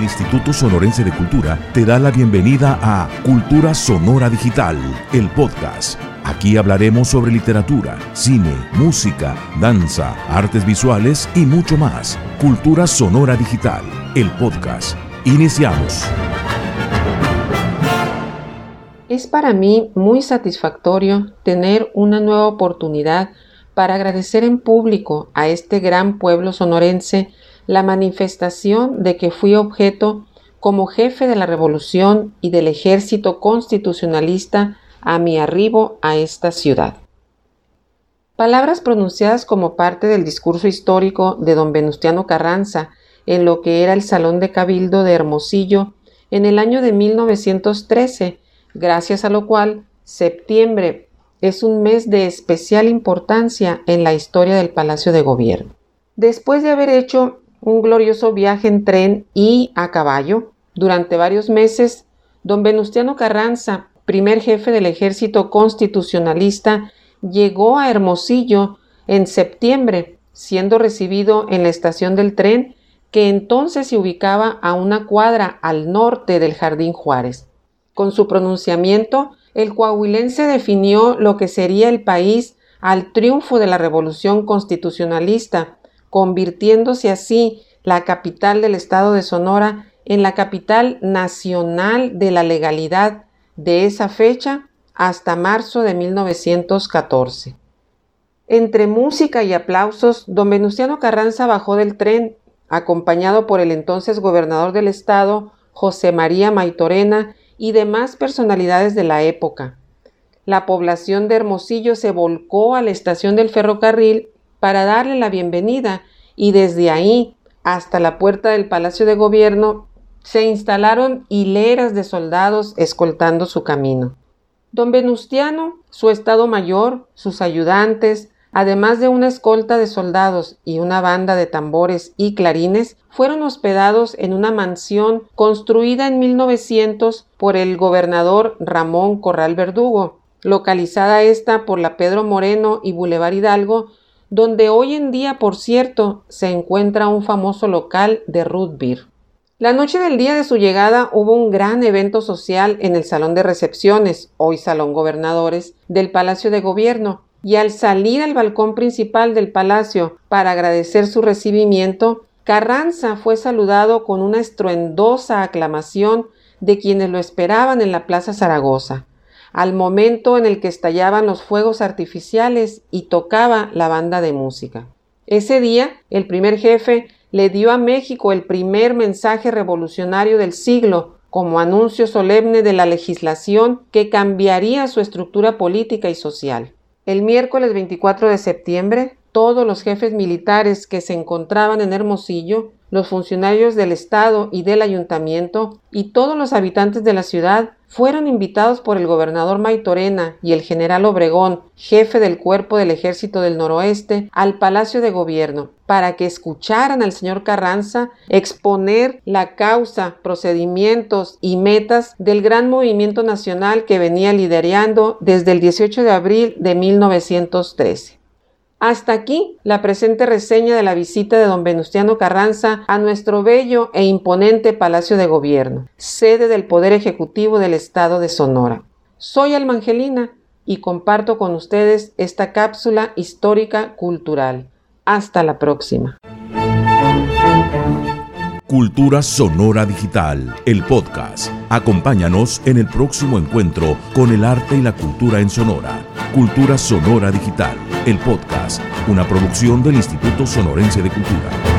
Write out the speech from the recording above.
El Instituto Sonorense de Cultura te da la bienvenida a Cultura Sonora Digital, el podcast. Aquí hablaremos sobre literatura, cine, música, danza, artes visuales y mucho más. Cultura Sonora Digital, el podcast. Iniciamos. Es para mí muy satisfactorio tener una nueva oportunidad para agradecer en público a este gran pueblo sonorense la manifestación de que fui objeto como jefe de la revolución y del ejército constitucionalista a mi arribo a esta ciudad. Palabras pronunciadas como parte del discurso histórico de don Venustiano Carranza en lo que era el Salón de Cabildo de Hermosillo en el año de 1913, gracias a lo cual septiembre es un mes de especial importancia en la historia del Palacio de Gobierno. Después de haber hecho un glorioso viaje en tren y a caballo. Durante varios meses, don Venustiano Carranza, primer jefe del ejército constitucionalista, llegó a Hermosillo en septiembre, siendo recibido en la estación del tren que entonces se ubicaba a una cuadra al norte del Jardín Juárez. Con su pronunciamiento, el coahuilense definió lo que sería el país al triunfo de la revolución constitucionalista, convirtiéndose así la capital del estado de Sonora en la capital nacional de la legalidad de esa fecha hasta marzo de 1914. Entre música y aplausos, don Venustiano Carranza bajó del tren, acompañado por el entonces gobernador del estado, José María Maitorena, y demás personalidades de la época. La población de Hermosillo se volcó a la estación del ferrocarril para darle la bienvenida y desde ahí hasta la puerta del Palacio de Gobierno se instalaron hileras de soldados escoltando su camino. Don Venustiano, su Estado Mayor, sus ayudantes, además de una escolta de soldados y una banda de tambores y clarines, fueron hospedados en una mansión construida en 1900 por el gobernador Ramón Corral Verdugo, localizada esta por la Pedro Moreno y Boulevard Hidalgo donde hoy en día, por cierto, se encuentra un famoso local de root beer. La noche del día de su llegada hubo un gran evento social en el Salón de Recepciones, hoy Salón Gobernadores, del Palacio de Gobierno, y al salir al balcón principal del palacio para agradecer su recibimiento, Carranza fue saludado con una estruendosa aclamación de quienes lo esperaban en la Plaza Zaragoza al momento en el que estallaban los fuegos artificiales y tocaba la banda de música. Ese día, el primer jefe le dio a México el primer mensaje revolucionario del siglo como anuncio solemne de la legislación que cambiaría su estructura política y social. El miércoles 24 de septiembre, todos los jefes militares que se encontraban en Hermosillo los funcionarios del Estado y del Ayuntamiento y todos los habitantes de la ciudad fueron invitados por el gobernador Maitorena y el general Obregón, jefe del cuerpo del ejército del noroeste, al Palacio de Gobierno, para que escucharan al señor Carranza exponer la causa, procedimientos y metas del gran movimiento nacional que venía liderando desde el 18 de abril de 1913. Hasta aquí la presente reseña de la visita de don Venustiano Carranza a nuestro bello e imponente Palacio de Gobierno, sede del Poder Ejecutivo del Estado de Sonora. Soy Almangelina y comparto con ustedes esta cápsula histórica cultural. Hasta la próxima. Cultura Sonora Digital, el podcast. Acompáñanos en el próximo encuentro con el arte y la cultura en Sonora. Cultura Sonora Digital, el podcast, una producción del Instituto Sonorense de Cultura.